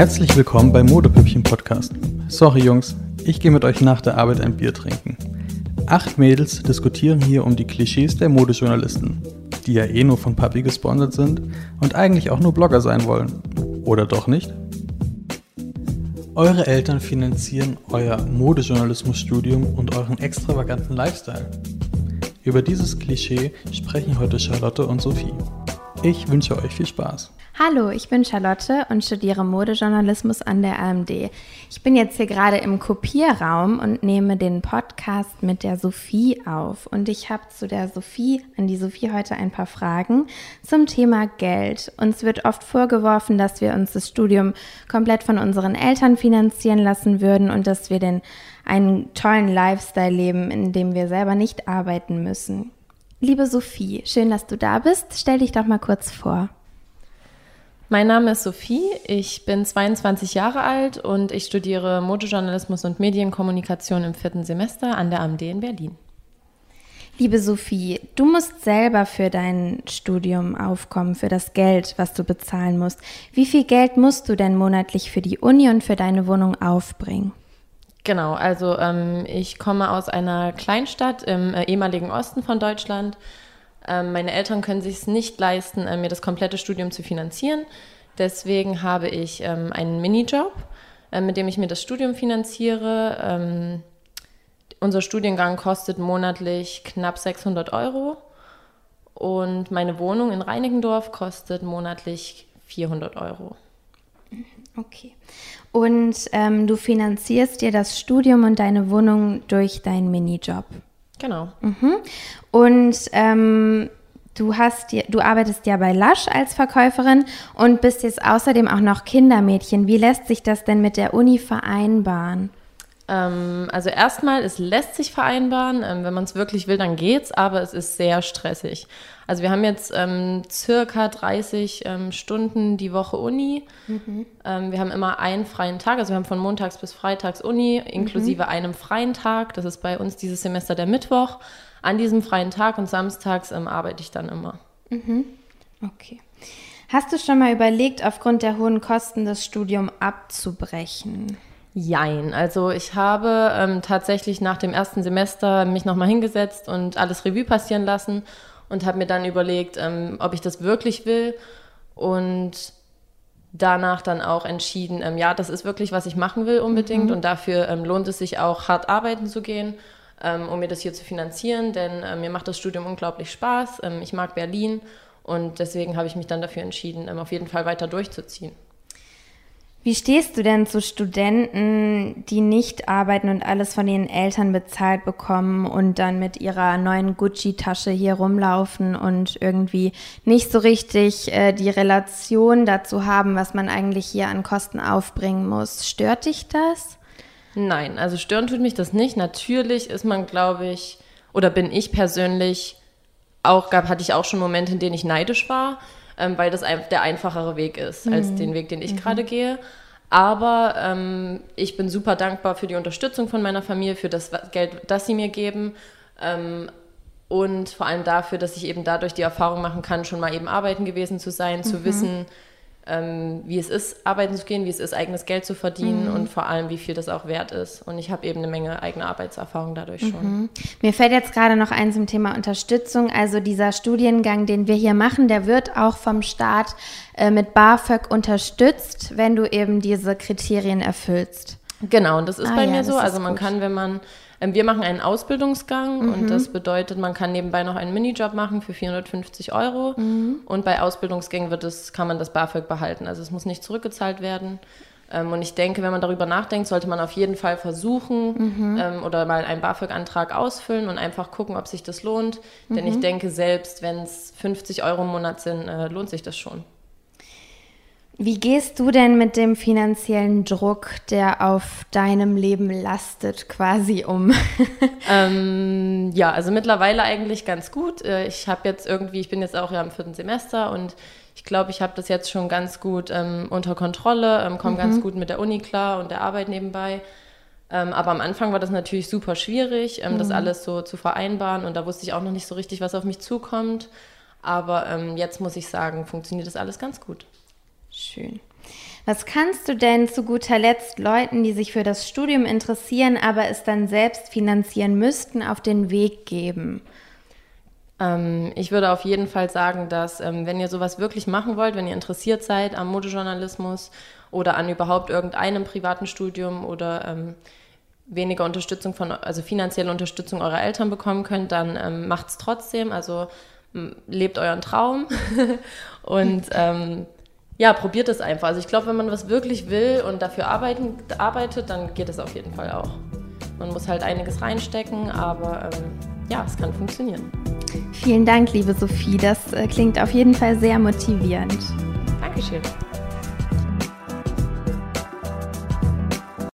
Herzlich willkommen beim Modepüppchen Podcast. Sorry Jungs, ich gehe mit euch nach der Arbeit ein Bier trinken. Acht Mädels diskutieren hier um die Klischees der Modejournalisten, die ja eh nur von Papi gesponsert sind und eigentlich auch nur Blogger sein wollen. Oder doch nicht? Eure Eltern finanzieren euer Modejournalismusstudium und euren extravaganten Lifestyle. Über dieses Klischee sprechen heute Charlotte und Sophie. Ich wünsche euch viel Spaß. Hallo, ich bin Charlotte und studiere Modejournalismus an der AMD. Ich bin jetzt hier gerade im Kopierraum und nehme den Podcast mit der Sophie auf. Und ich habe zu der Sophie, an die Sophie heute ein paar Fragen zum Thema Geld. Uns wird oft vorgeworfen, dass wir uns das Studium komplett von unseren Eltern finanzieren lassen würden und dass wir den einen tollen Lifestyle leben, in dem wir selber nicht arbeiten müssen. Liebe Sophie, schön, dass du da bist. Stell dich doch mal kurz vor. Mein Name ist Sophie, ich bin 22 Jahre alt und ich studiere Modejournalismus und Medienkommunikation im vierten Semester an der AMD in Berlin. Liebe Sophie, du musst selber für dein Studium aufkommen, für das Geld, was du bezahlen musst. Wie viel Geld musst du denn monatlich für die Uni und für deine Wohnung aufbringen? Genau, also ähm, ich komme aus einer Kleinstadt im äh, ehemaligen Osten von Deutschland. Ähm, meine Eltern können sich es nicht leisten, äh, mir das komplette Studium zu finanzieren. Deswegen habe ich ähm, einen Minijob, äh, mit dem ich mir das Studium finanziere. Ähm, unser Studiengang kostet monatlich knapp 600 Euro und meine Wohnung in Reinickendorf kostet monatlich 400 Euro. Okay. Und ähm, du finanzierst dir das Studium und deine Wohnung durch deinen Minijob. Genau. Mhm. Und ähm, du hast du arbeitest ja bei Lush als Verkäuferin und bist jetzt außerdem auch noch Kindermädchen. Wie lässt sich das denn mit der Uni vereinbaren? Ähm, also erstmal, es lässt sich vereinbaren. Ähm, wenn man es wirklich will, dann geht's, aber es ist sehr stressig. Also wir haben jetzt ähm, circa 30 ähm, Stunden die Woche Uni. Mhm. Ähm, wir haben immer einen freien Tag, also wir haben von montags bis freitags Uni, inklusive mhm. einem freien Tag. Das ist bei uns dieses Semester der Mittwoch. An diesem freien Tag und samstags ähm, arbeite ich dann immer. Mhm. Okay. Hast du schon mal überlegt, aufgrund der hohen Kosten das Studium abzubrechen? Jein. Also ich habe ähm, tatsächlich nach dem ersten Semester mich nochmal hingesetzt und alles Revue passieren lassen und habe mir dann überlegt, ähm, ob ich das wirklich will und danach dann auch entschieden, ähm, ja, das ist wirklich, was ich machen will unbedingt mhm. und dafür ähm, lohnt es sich auch hart arbeiten zu gehen, ähm, um mir das hier zu finanzieren, denn äh, mir macht das Studium unglaublich Spaß. Ähm, ich mag Berlin und deswegen habe ich mich dann dafür entschieden, auf jeden Fall weiter durchzuziehen. Wie stehst du denn zu Studenten, die nicht arbeiten und alles von ihren Eltern bezahlt bekommen und dann mit ihrer neuen Gucci-Tasche hier rumlaufen und irgendwie nicht so richtig äh, die Relation dazu haben, was man eigentlich hier an Kosten aufbringen muss? Stört dich das? Nein, also stören tut mich das nicht. Natürlich ist man, glaube ich, oder bin ich persönlich auch, gab, hatte ich auch schon Momente, in denen ich neidisch war ähm, weil das der einfachere Weg ist mhm. als den Weg, den ich mhm. gerade gehe. Aber ähm, ich bin super dankbar für die Unterstützung von meiner Familie, für das Geld, das sie mir geben. Ähm, und vor allem dafür, dass ich eben dadurch die Erfahrung machen kann, schon mal eben arbeiten gewesen zu sein, mhm. zu wissen, ähm, wie es ist, arbeiten zu gehen, wie es ist, eigenes Geld zu verdienen mhm. und vor allem, wie viel das auch wert ist. Und ich habe eben eine Menge eigene Arbeitserfahrung dadurch schon. Mhm. Mir fällt jetzt gerade noch ein zum Thema Unterstützung. Also dieser Studiengang, den wir hier machen, der wird auch vom Staat äh, mit BAföG unterstützt, wenn du eben diese Kriterien erfüllst. Genau, und das ist ah, bei ja, mir so. Also man gut. kann, wenn man ähm, wir machen einen Ausbildungsgang mhm. und das bedeutet, man kann nebenbei noch einen Minijob machen für 450 Euro. Mhm. Und bei Ausbildungsgängen wird es, kann man das BAföG behalten. Also es muss nicht zurückgezahlt werden. Ähm, und ich denke, wenn man darüber nachdenkt, sollte man auf jeden Fall versuchen mhm. ähm, oder mal einen BAföG-Antrag ausfüllen und einfach gucken, ob sich das lohnt. Denn ich mhm. denke, selbst wenn es 50 Euro im Monat sind, äh, lohnt sich das schon. Wie gehst du denn mit dem finanziellen Druck, der auf deinem Leben lastet, quasi um? ähm, ja, also mittlerweile eigentlich ganz gut. Äh, ich habe jetzt irgendwie, ich bin jetzt auch ja im vierten Semester und ich glaube, ich habe das jetzt schon ganz gut ähm, unter Kontrolle, ähm, komme mhm. ganz gut mit der Uni klar und der Arbeit nebenbei. Ähm, aber am Anfang war das natürlich super schwierig, ähm, mhm. das alles so zu vereinbaren und da wusste ich auch noch nicht so richtig, was auf mich zukommt. Aber ähm, jetzt muss ich sagen, funktioniert das alles ganz gut. Schön. Was kannst du denn zu guter Letzt Leuten, die sich für das Studium interessieren, aber es dann selbst finanzieren müssten, auf den Weg geben? Ähm, ich würde auf jeden Fall sagen, dass ähm, wenn ihr sowas wirklich machen wollt, wenn ihr interessiert seid am Modejournalismus oder an überhaupt irgendeinem privaten Studium oder ähm, weniger Unterstützung von, also finanzielle Unterstützung eurer Eltern bekommen könnt, dann ähm, es trotzdem. Also lebt euren Traum und ähm, ja, probiert es einfach. Also ich glaube, wenn man was wirklich will und dafür arbeiten, arbeitet, dann geht es auf jeden Fall auch. Man muss halt einiges reinstecken, aber ähm, ja, es kann funktionieren. Vielen Dank, liebe Sophie. Das äh, klingt auf jeden Fall sehr motivierend. Dankeschön.